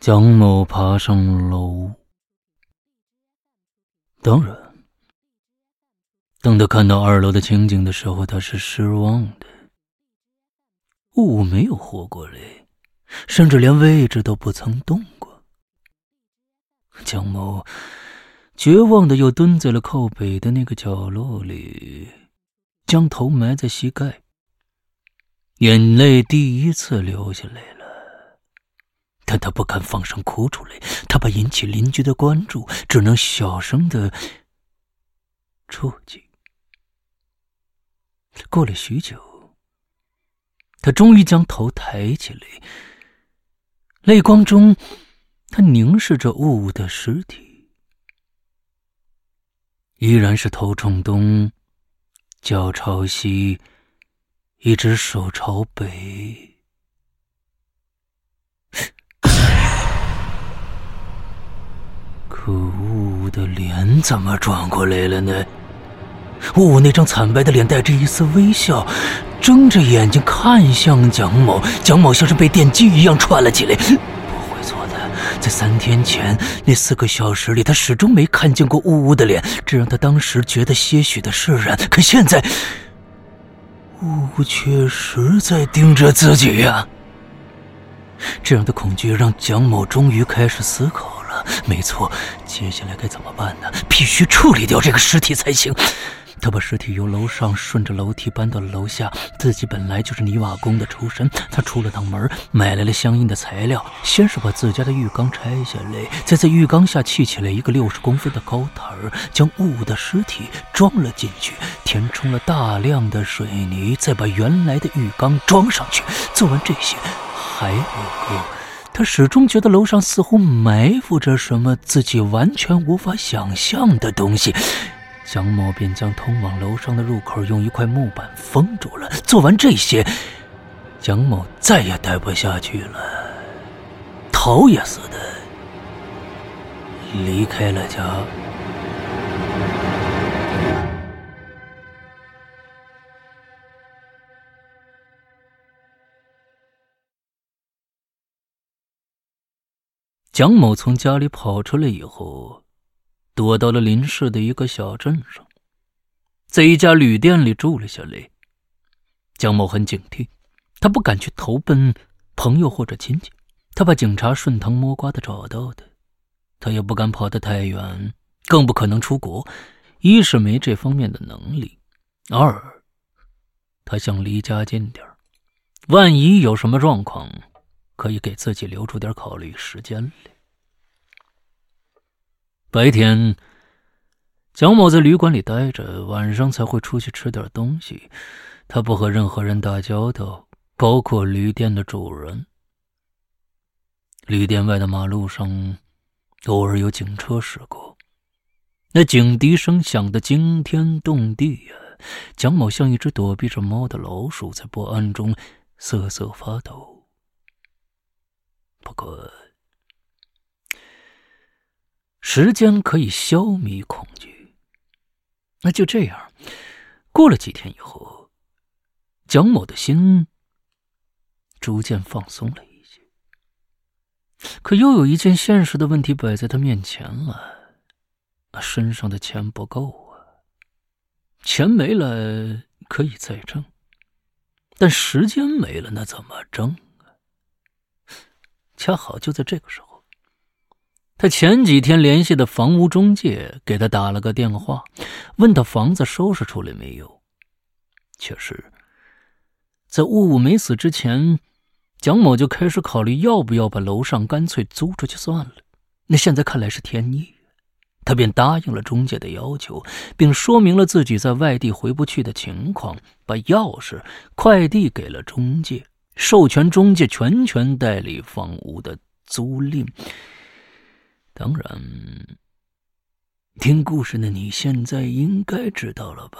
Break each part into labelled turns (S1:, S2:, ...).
S1: 蒋某爬上楼，当然，当他看到二楼的情景的时候，他是失望的。雾没有活过来，甚至连位置都不曾动过。蒋某绝望的又蹲在了靠北的那个角落里，将头埋在膝盖，眼泪第一次流下来了。但他不敢放声哭出来，他怕引起邻居的关注，只能小声的啜泣。过了许久，他终于将头抬起来，泪光中，他凝视着雾雾的尸体，依然是头冲东，脚朝西，一只手朝北。可雾雾的脸怎么转过来了呢？呜呜那张惨白的脸带着一丝微笑，睁着眼睛看向蒋某。蒋某像是被电击一样窜了起来。不会错的，在三天前那四个小时里，他始终没看见过呜呜的脸，这让他当时觉得些许的释然。可现在，呜呜确实在盯着自己呀！这样的恐惧让蒋某终于开始思考。没错，接下来该怎么办呢？必须处理掉这个尸体才行。他把尸体由楼上顺着楼梯搬到了楼下。自己本来就是泥瓦工的出身，他出了趟门，买来了相应的材料。先是把自家的浴缸拆下来，再在浴缸下砌起了一个六十公分的高台儿，将雾雾的尸体装了进去，填充了大量的水泥，再把原来的浴缸装上去。做完这些，还不够。他始终觉得楼上似乎埋伏着什么自己完全无法想象的东西，蒋某便将通往楼上的入口用一块木板封住了。做完这些，蒋某再也待不下去了，逃也似的离开了家。蒋某从家里跑出来以后，躲到了邻市的一个小镇上，在一家旅店里住了下来。蒋某很警惕，他不敢去投奔朋友或者亲戚，他怕警察顺藤摸瓜的找到他；他也不敢跑得太远，更不可能出国。一是没这方面的能力，二，他想离家近点万一有什么状况。可以给自己留出点考虑时间来。白天，蒋某在旅馆里待着，晚上才会出去吃点东西。他不和任何人打交道，包括旅店的主人。旅店外的马路上，偶尔有警车驶过，那警笛声响得惊天动地呀！蒋某像一只躲避着猫的老鼠，在不安中瑟瑟发抖。不过，时间可以消弭恐惧。那就这样，过了几天以后，蒋某的心逐渐放松了一些。可又有一件现实的问题摆在他面前了：身上的钱不够啊！钱没了可以再挣，但时间没了，那怎么挣啊？恰好就在这个时候，他前几天联系的房屋中介给他打了个电话，问他房子收拾出来没有。确实，在雾雾没死之前，蒋某就开始考虑要不要把楼上干脆租出去算了。那现在看来是天意，他便答应了中介的要求，并说明了自己在外地回不去的情况，把钥匙快递给了中介。授权中介全权代理房屋的租赁。当然，听故事的你现在应该知道了吧？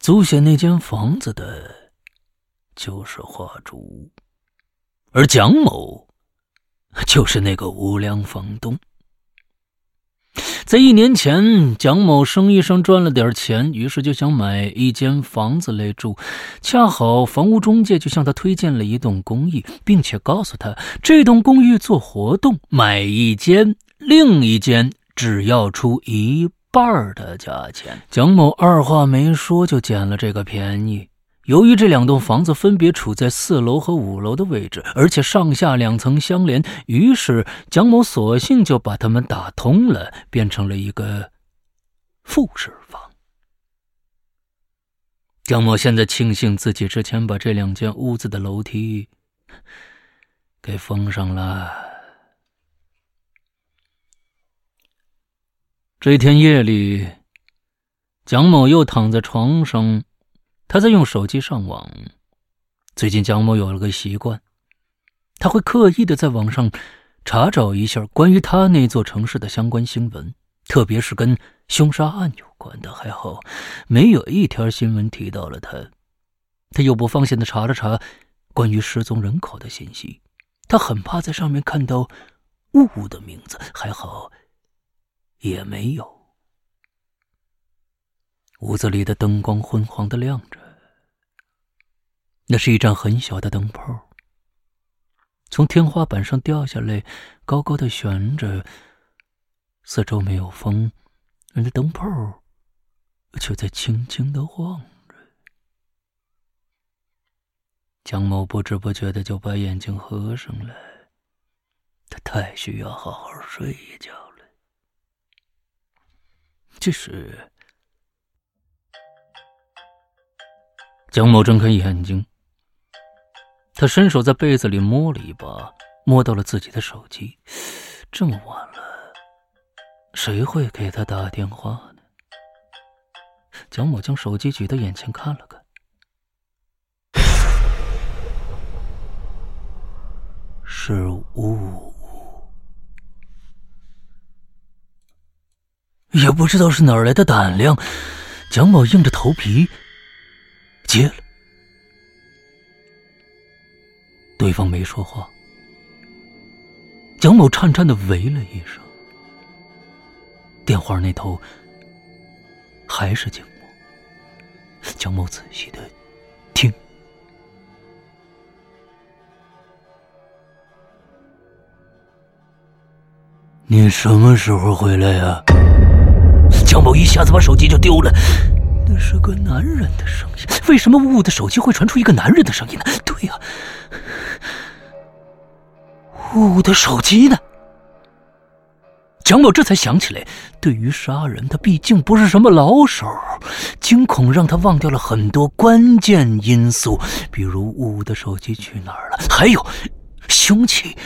S1: 租下那间房子的，就是画竹，而蒋某，就是那个无良房东。在一年前，蒋某生意上赚了点钱，于是就想买一间房子来住。恰好房屋中介就向他推荐了一栋公寓，并且告诉他，这栋公寓做活动，买一间，另一间只要出一半的价钱。蒋某二话没说就捡了这个便宜。由于这两栋房子分别处在四楼和五楼的位置，而且上下两层相连，于是蒋某索性就把它们打通了，变成了一个复式房。蒋某现在庆幸自己之前把这两间屋子的楼梯给封上了。这天夜里，蒋某又躺在床上。他在用手机上网。最近，蒋某有了个习惯，他会刻意的在网上查找一下关于他那座城市的相关新闻，特别是跟凶杀案有关的。还好，没有一条新闻提到了他。他又不放心的查了查关于失踪人口的信息，他很怕在上面看到雾的名字。还好，也没有。屋子里的灯光昏黄的亮着。那是一盏很小的灯泡，从天花板上掉下来，高高的悬着。四周没有风，那灯泡却在轻轻的晃着。江某不知不觉的就把眼睛合上了，他太需要好好睡一觉了。这时，江某睁开眼睛。他伸手在被子里摸了一把，摸到了自己的手机。这么晚了，谁会给他打电话呢？蒋某将手机举到眼前看了看，是雾，也不知道是哪儿来的胆量，蒋某硬着头皮接了。对方没说话，蒋某颤颤的喂了一声。电话那头还是静默。蒋某仔细的听，你什么时候回来呀？蒋某一下子把手机就丢了。那是个男人的声音，为什么雾的手机会传出一个男人的声音呢？对呀。雾的手机呢？蒋某这才想起来，对于杀人，他毕竟不是什么老手。惊恐让他忘掉了很多关键因素，比如雾的手机去哪儿了，还有凶器，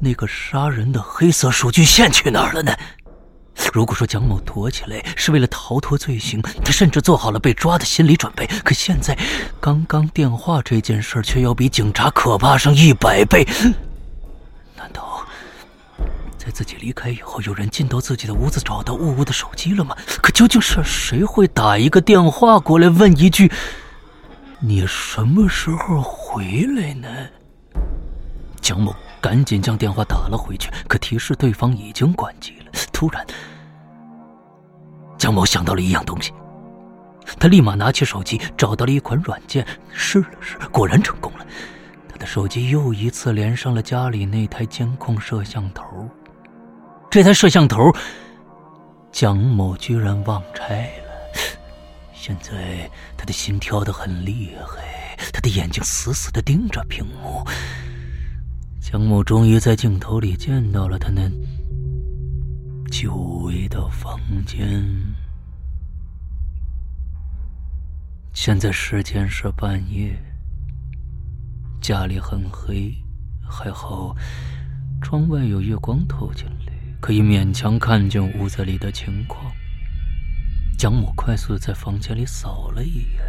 S1: 那个杀人的黑色数据线去哪儿了呢？如果说蒋某躲起来是为了逃脱罪行，他甚至做好了被抓的心理准备。可现在，刚刚电话这件事却要比警察可怕上一百倍。在自己离开以后，有人进到自己的屋子，找到呜呜的手机了吗？可究竟是谁会打一个电话过来，问一句：“你什么时候回来呢？”蒋某赶紧将电话打了回去，可提示对方已经关机了。突然，蒋某想到了一样东西，他立马拿起手机，找到了一款软件，试了试，果然成功了。他的手机又一次连上了家里那台监控摄像头。这台摄像头，蒋某居然忘拆了。现在他的心跳得很厉害，他的眼睛死死的盯着屏幕。蒋某终于在镜头里见到了他那久违的房间。现在时间是半夜。家里很黑，还好窗外有月光透进来，可以勉强看见屋子里的情况。蒋某快速在房间里扫了一眼，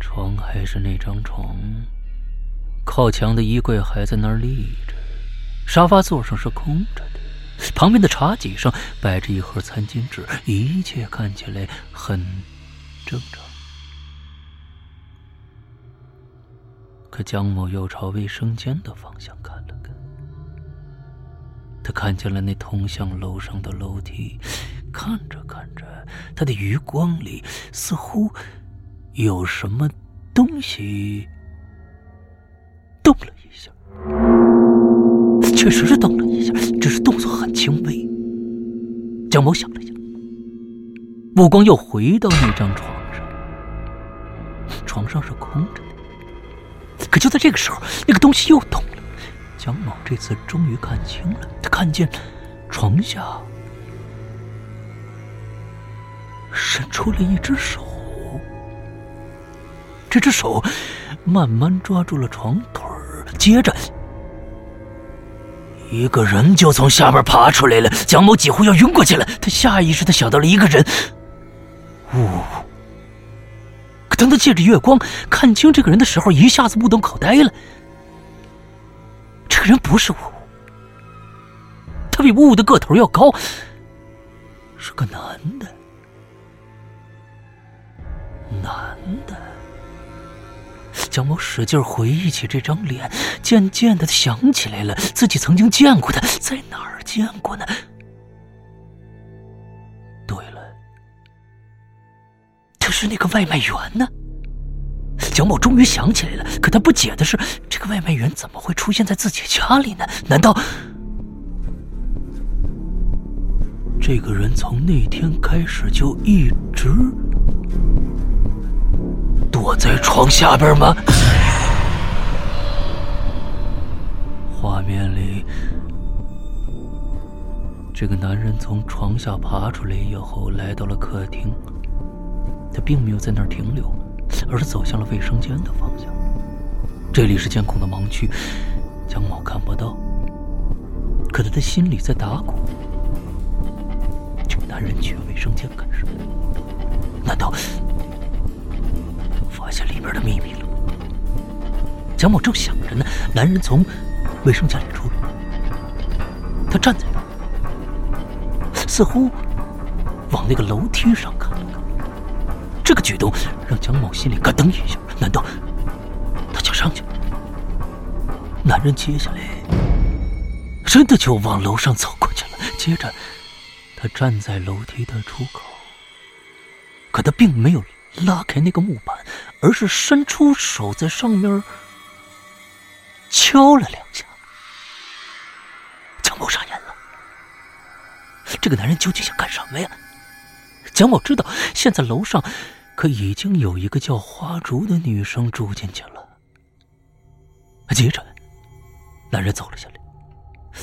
S1: 床还是那张床，靠墙的衣柜还在那儿立着，沙发座上是空着的，旁边的茶几上摆着一盒餐巾纸，一切看起来很正常。可江某又朝卫生间的方向看，他看见了那通向楼上的楼梯，看着看着，他的余光里似乎有什么东西动了一下，确实是动了一下，只是动作很轻微。江某想了想，目光又回到那张床上，床上是空着的。可就在这个时候，那个东西又动了。蒋某这次终于看清了，他看见床下伸出了一只手，这只手慢慢抓住了床腿，接着一个人就从下边爬出来了。蒋某几乎要晕过去了，他下意识的想到了一个人，呜！可当他借着月光看清这个人的时候，一下子目瞪口呆了。这人不是呜呜，他比呜呜的个头要高，是个男的，男的。江某使劲回忆起这张脸，渐渐的想起来了，自己曾经见过他，在哪儿见过呢？对了，他是那个外卖员呢。蒋某终于想起来了，可他不解的是，这个外卖员怎么会出现在自己家里呢？难道这个人从那天开始就一直躲在床下边吗？画面里，这个男人从床下爬出来以后，来到了客厅，他并没有在那儿停留。而是走向了卫生间的方向。这里是监控的盲区，江某看不到。可他的心里在打鼓：这个男人去卫生间干什么？难道发现里边的秘密了？江某正想着呢，男人从卫生间里出来，他站在那儿，似乎往那个楼梯上看。这个举动让蒋某心里咯噔一下，难道他想上去？男人接下来真的就往楼上走过去了。接着，他站在楼梯的出口，可他并没有拉开那个木板，而是伸出手在上面敲了两下。蒋某傻眼了，这个男人究竟想干什么呀？蒋某知道，现在楼上可已经有一个叫花竹的女生住进去了。接着，男人走了下来，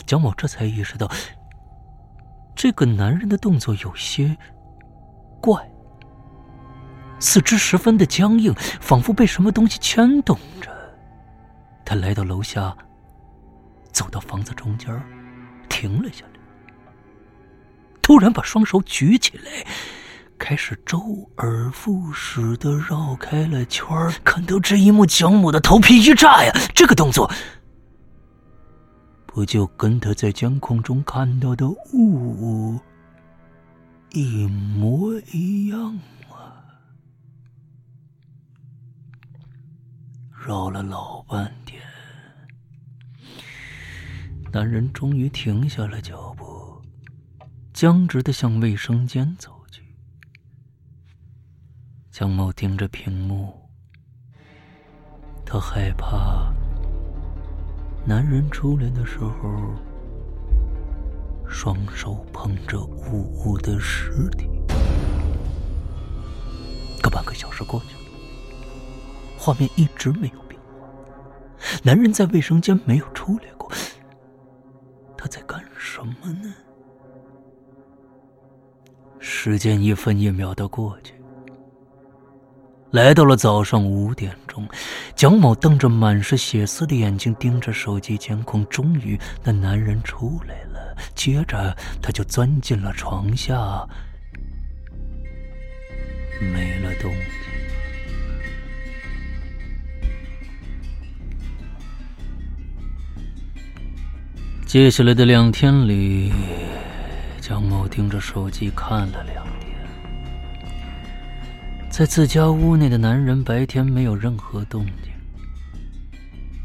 S1: 蒋某这才意识到，这个男人的动作有些怪，四肢十分的僵硬，仿佛被什么东西牵动着。他来到楼下，走到房子中间，停了下来，突然把双手举起来。开始周而复始的绕开了圈看到这一幕，蒋某的头皮一炸呀！这个动作，不就跟他在监控中看到的雾一模一样吗？绕了老半天，男人终于停下了脚步，僵直的向卫生间走。江某盯着屏幕，他害怕男人出来的时候，双手捧着呜呜的尸体。可半个小时过去了，画面一直没有变化，男人在卫生间没有出来过，他在干什么呢？时间一分一秒的过去。来到了早上五点钟，蒋某瞪着满是血丝的眼睛盯着手机监控，终于那男人出来了。接着他就钻进了床下，没了动静。接下来的两天里，蒋某盯着手机看了两。在自家屋内的男人白天没有任何动静，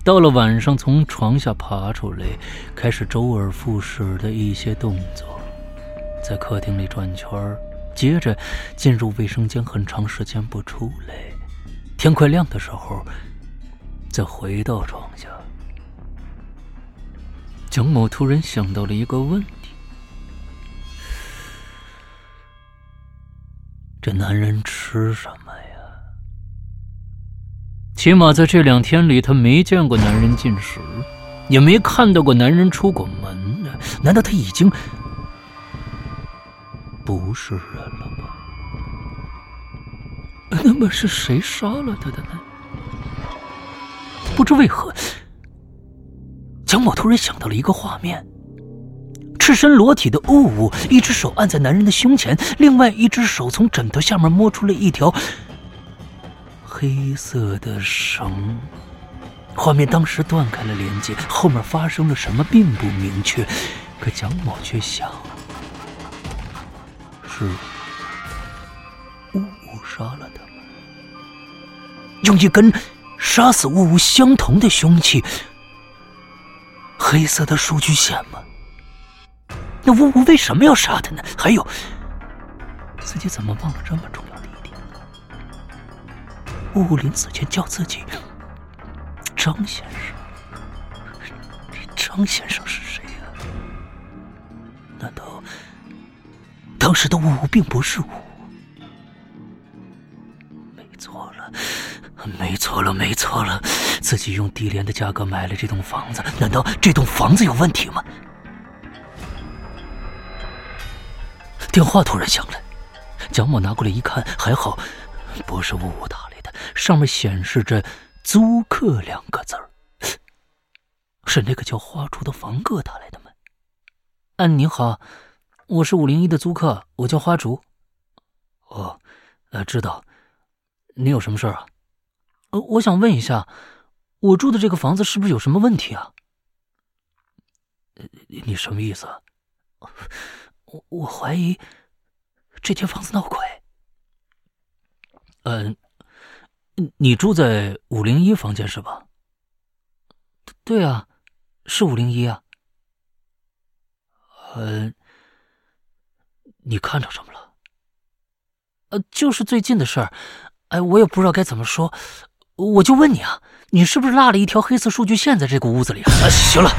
S1: 到了晚上，从床下爬出来，开始周而复始的一些动作，在客厅里转圈，接着进入卫生间，很长时间不出来。天快亮的时候，再回到床下。蒋某突然想到了一个问题：这男人吃什么呀？起码在这两天里，他没见过男人进食，也没看到过男人出过门呢。难道他已经不是人了吗？那么是谁杀了他的呢？不知为何，蒋某突然想到了一个画面：赤身裸体的雾雾，一只手按在男人的胸前，另外一只手从枕头下面摸出了一条。黑色的绳，画面当时断开了连接，后面发生了什么并不明确，可蒋某却想，是雾雾杀了他们，用一根杀死雾雾相同的凶器，黑色的数据线吗？那雾雾为什么要杀他呢？还有，自己怎么忘了这么重要的一点？雾临死前叫自己张先生，张先生是谁呀？难道当时的雾雾并不是雾？没错了，没错了，没错了！自己用低廉的价格买了这栋房子，难道这栋房子有问题吗？电话突然响了，蒋某拿过来一看，还好，不是雾雾打来的。上面显示着“租客”两个字儿，是那个叫花竹的房客打来的吗？啊，你好，我是五零一的租客，我叫花竹。哦，呃，知道。你有什么事儿啊？呃，我想问一下，我住的这个房子是不是有什么问题啊？你什么意思？我我怀疑这间房子闹鬼。嗯。你住在五零一房间是吧？对啊，是五零一啊。呃，你看到什么了？呃，就是最近的事儿。哎，我也不知道该怎么说，我就问你啊，你是不是落了一条黑色数据线在这个屋子里？啊，行了，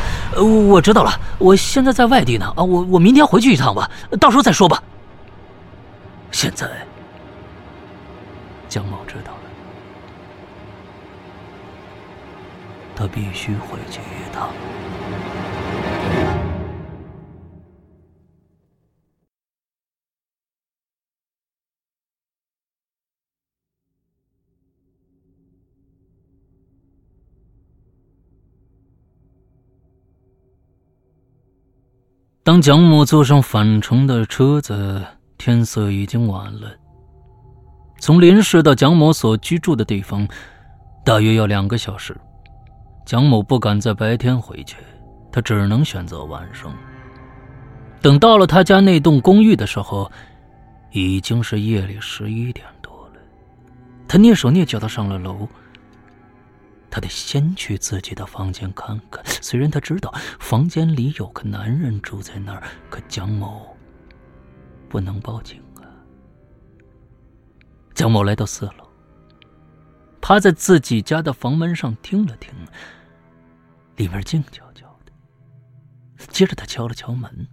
S1: 我知道了，我现在在外地呢。啊，我我明天回去一趟吧，到时候再说吧。现在，江某知道了。他必须回去一趟。当蒋某坐上返程的车子，天色已经晚了。从林市到蒋某所居住的地方，大约要两个小时。蒋某不敢在白天回去，他只能选择晚上。等到了他家那栋公寓的时候，已经是夜里十一点多了。他蹑手蹑脚的上了楼。他得先去自己的房间看看。虽然他知道房间里有个男人住在那儿，可蒋某不能报警啊。蒋某来到四楼，趴在自己家的房门上听了听。里面静悄悄的。接着他敲了敲门，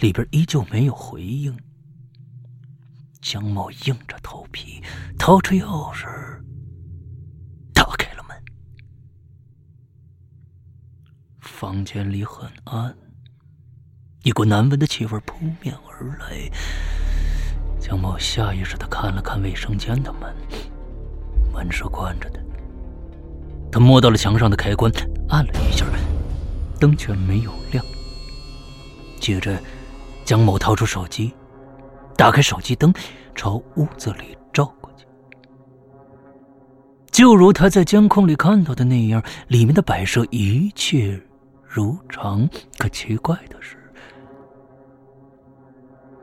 S1: 里边依旧没有回应。江某硬着头皮掏出钥匙，打开了门。房间里很暗，一股难闻的气味扑面而来。江某下意识的看了看卫生间的门，门是关着的。他摸到了墙上的开关，按了一下，灯却没有亮。接着，江某掏出手机，打开手机灯，朝屋子里照过去。就如他在监控里看到的那样，里面的摆设一切如常。可奇怪的是，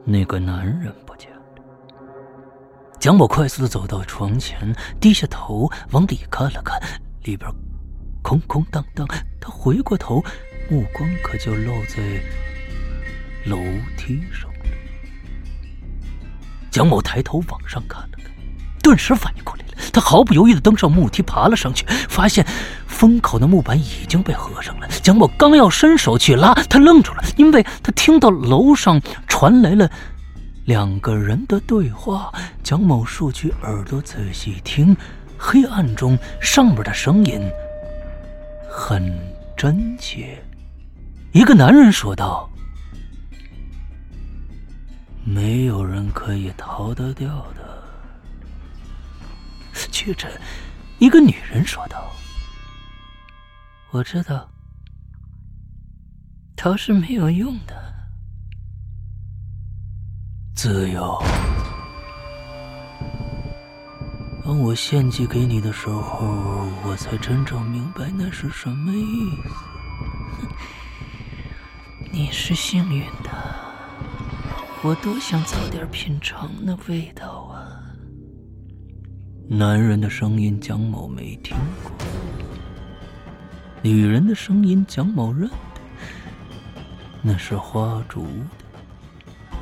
S1: 那个男人不见了。蒋某快速的走到床前，低下头往里看了看。里边空空荡荡。他回过头，目光可就落在楼梯上了。蒋某抬头往上看，顿时反应过来了。他毫不犹豫地登上木梯，爬了上去，发现封口的木板已经被合上了。蒋某刚要伸手去拉，他愣住了，因为他听到楼上传来了两个人的对话。蒋某竖起耳朵仔细听，黑暗中上面的声音很真切。一个男人说道：“没有人可以逃得掉的。”接着，一个女人说道：“我知道，逃是没有用的。自由，当我献祭给你的时候，我才真正明白那是什么意思。你是幸运的，我多想早点品尝那味道！”男人的声音，蒋某没听过；女人的。声音，蒋某认得，那是花烛的。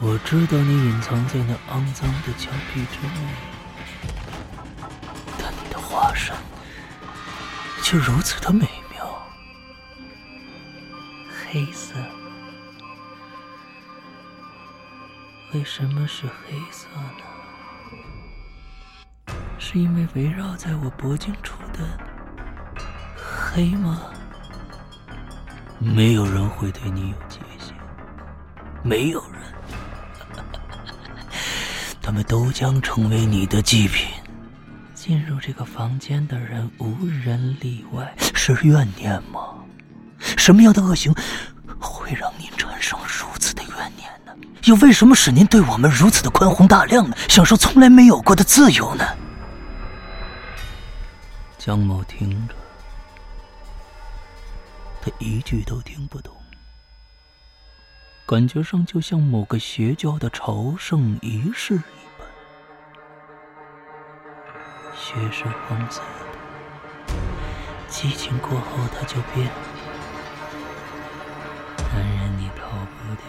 S1: 我知道你隐藏在那肮脏的。墙壁之内，但你的。化身却如此的。美妙，黑色。为什么是黑色呢？是因为围绕在我脖颈处的黑吗？没有人会对你有戒心，没有人，他们都将成为你的祭品。进入这个房间的人无人例外。是怨念吗？什么样的恶行会让您产生如此的怨念呢？又为什么使您对我们如此的宽宏大量呢？享受从来没有过的自由呢？江某听着，他一句都听不懂，感觉上就像某个邪教的朝圣仪式一般。血是黄色的，激情过后它就变了。男人，你逃不掉，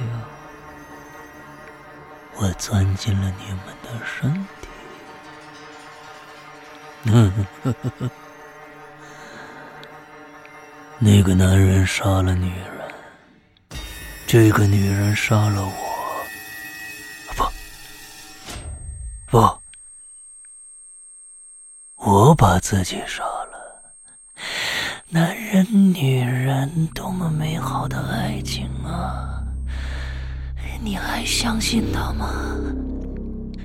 S1: 我钻进了你们的身体。那个男人杀了女人，这个女人杀了我。不，不，我把自己杀了。男人、女人，多么美好的爱情啊！你还相信他吗？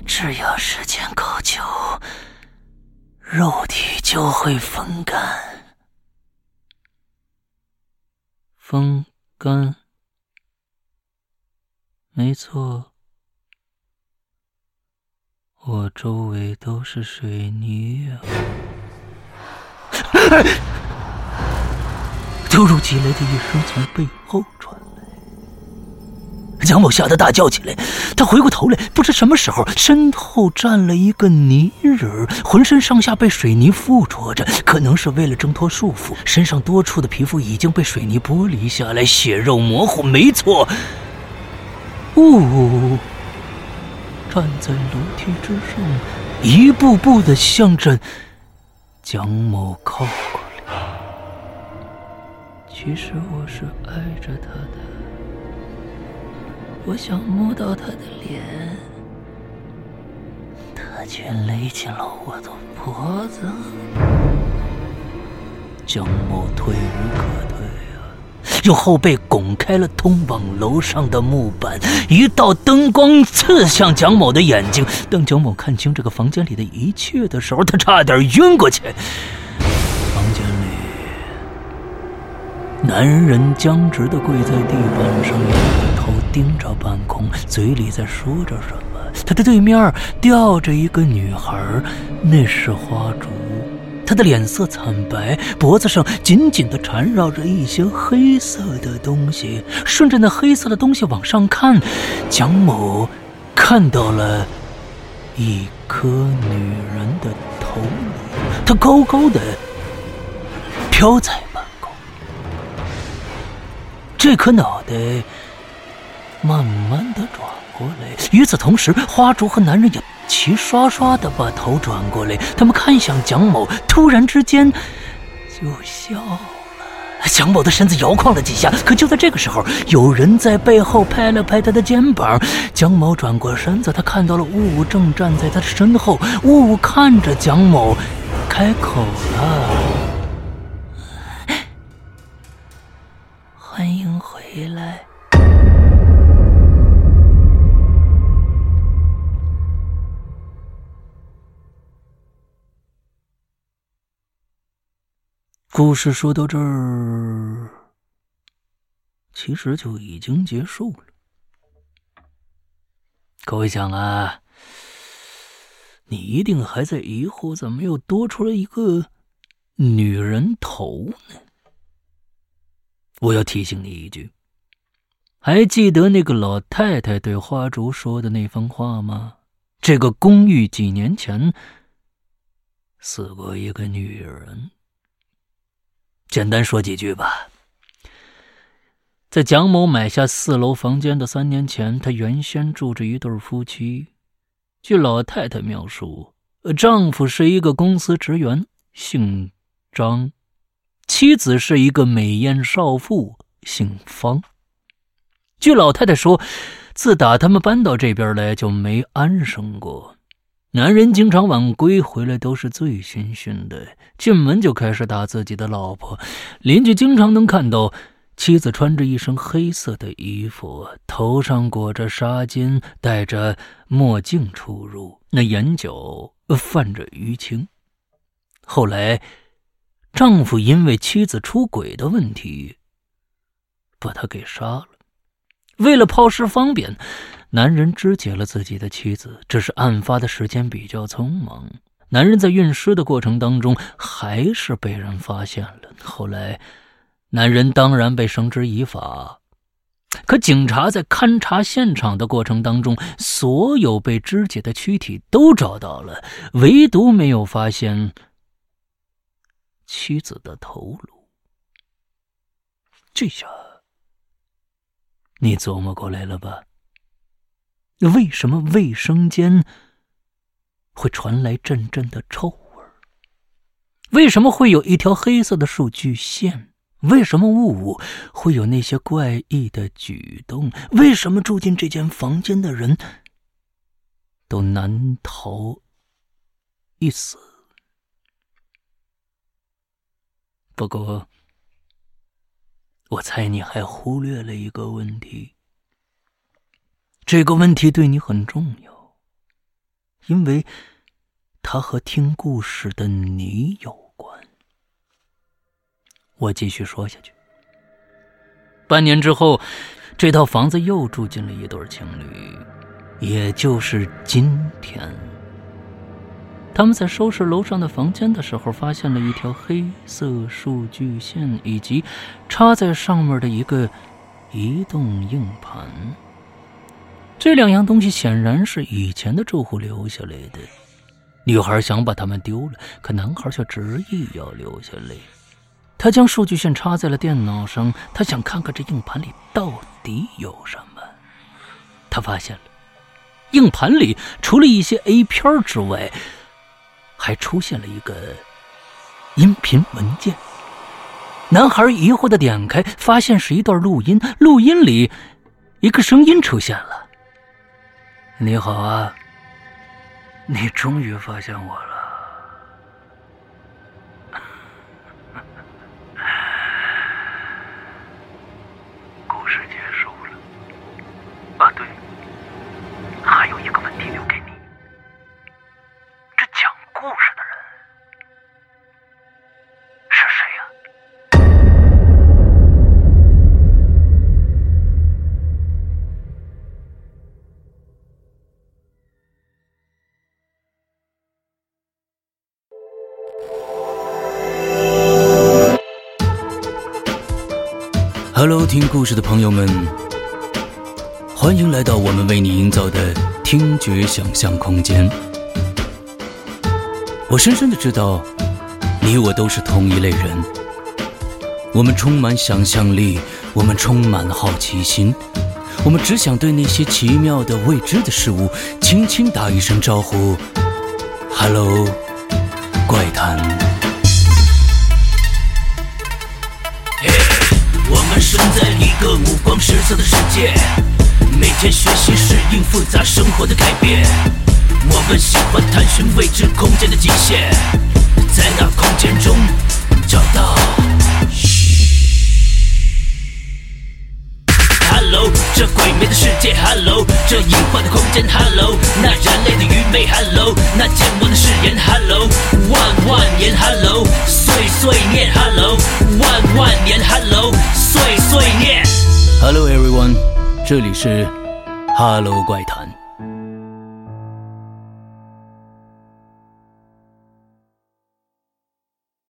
S1: 只要时间够久，肉体就会风干。风干，没错，我周围都是水泥呀！突如其来的一声从背后传来。蒋某吓得大叫起来，他回过头来，不知什么时候身后站了一个泥人，浑身上下被水泥附着着，可能是为了挣脱束缚，身上多处的皮肤已经被水泥剥离下来，血肉模糊。没错，呜，站在楼梯之上，一步步的向着蒋某靠过来。其实我是爱着他的。我想摸到他的脸，他却勒紧了我的脖子。江某退无可退啊，用后背拱开了通往楼上的木板，一道灯光刺向蒋某的眼睛。当蒋某看清这个房间里的一切的时候，他差点晕过去。房间里，男人僵直的跪在地板上。盯着半空，嘴里在说着什么。他的对面吊着一个女孩，那是花烛。她的脸色惨白，脖子上紧紧地缠绕着一些黑色的东西。顺着那黑色的东西往上看，蒋某看到了一颗女人的头颅。她高高的飘在半空。这颗脑袋慢慢的转过来，与此同时，花竹和男人也齐刷刷的把头转过来，他们看向蒋某，突然之间就笑了。蒋某的身子摇晃了几下，可就在这个时候，有人在背后拍了拍他的肩膀。蒋某转过身子，他看到了雾正站在他的身后。雾看着蒋某，开口了：“故事说到这儿，其实就已经结束了。各位想啊，你一定还在疑惑，怎么又多出来一个女人头呢？我要提醒你一句，还记得那个老太太对花烛说的那番话吗？这个公寓几年前死过一个女人。简单说几句吧。在蒋某买下四楼房间的三年前，他原先住着一对夫妻。据老太太描述，丈夫是一个公司职员，姓张；妻子是一个美艳少妇，姓方。据老太太说，自打他们搬到这边来，就没安生过。男人经常晚归，回来都是醉醺醺的，进门就开始打自己的老婆。邻居经常能看到妻子穿着一身黑色的衣服，头上裹着纱巾，戴着墨镜出入，那眼角泛着淤青。后来，丈夫因为妻子出轨的问题，把她给杀了。为了抛尸方便。男人肢解了自己的妻子，只是案发的时间比较匆忙。男人在运尸的过程当中，还是被人发现了。后来，男人当然被绳之以法。可警察在勘查现场的过程当中，所有被肢解的躯体都找到了，唯独没有发现妻子的头颅。这下，你琢磨过来了吧？为什么卫生间会传来阵阵的臭味？为什么会有一条黑色的数据线？为什么雾雾会有那些怪异的举动？为什么住进这间房间的人都难逃一死？不过，我猜你还忽略了一个问题。这个问题对你很重要，因为它和听故事的你有关。我继续说下去。半年之后，这套房子又住进了一对情侣，也就是今天，他们在收拾楼上的房间的时候，发现了一条黑色数据线以及插在上面的一个移动硬盘。这两样东西显然是以前的住户留下来的。女孩想把它们丢了，可男孩却执意要留下来。他将数据线插在了电脑上，他想看看这硬盘里到底有什么。他发现了，硬盘里除了一些 A 片之外，还出现了一个音频文件。男孩疑惑的点开，发现是一段录音。录音里，一个声音出现了。你好啊，你终于发现我了。听故事的朋友们，欢迎来到我们为你营造的听觉想象空间。我深深的知道，你我都是同一类人，我们充满想象力，我们充满了好奇心，我们只想对那些奇妙的未知的事物轻轻打一声招呼：“Hello，怪谈。”存在一个五光十色的世界，每天学习适应复杂生活的改变。我们喜欢探寻未知空间的极限，在那空间中找到。Hello，这鬼魅的世界，Hello，这隐患的空间，Hello，那人类的愚昧，Hello，那缄默的誓言，Hello，万万年，Hello，碎碎念，Hello，万万年，Hello，碎碎念。Hello everyone，这里是 Hello 怪谈。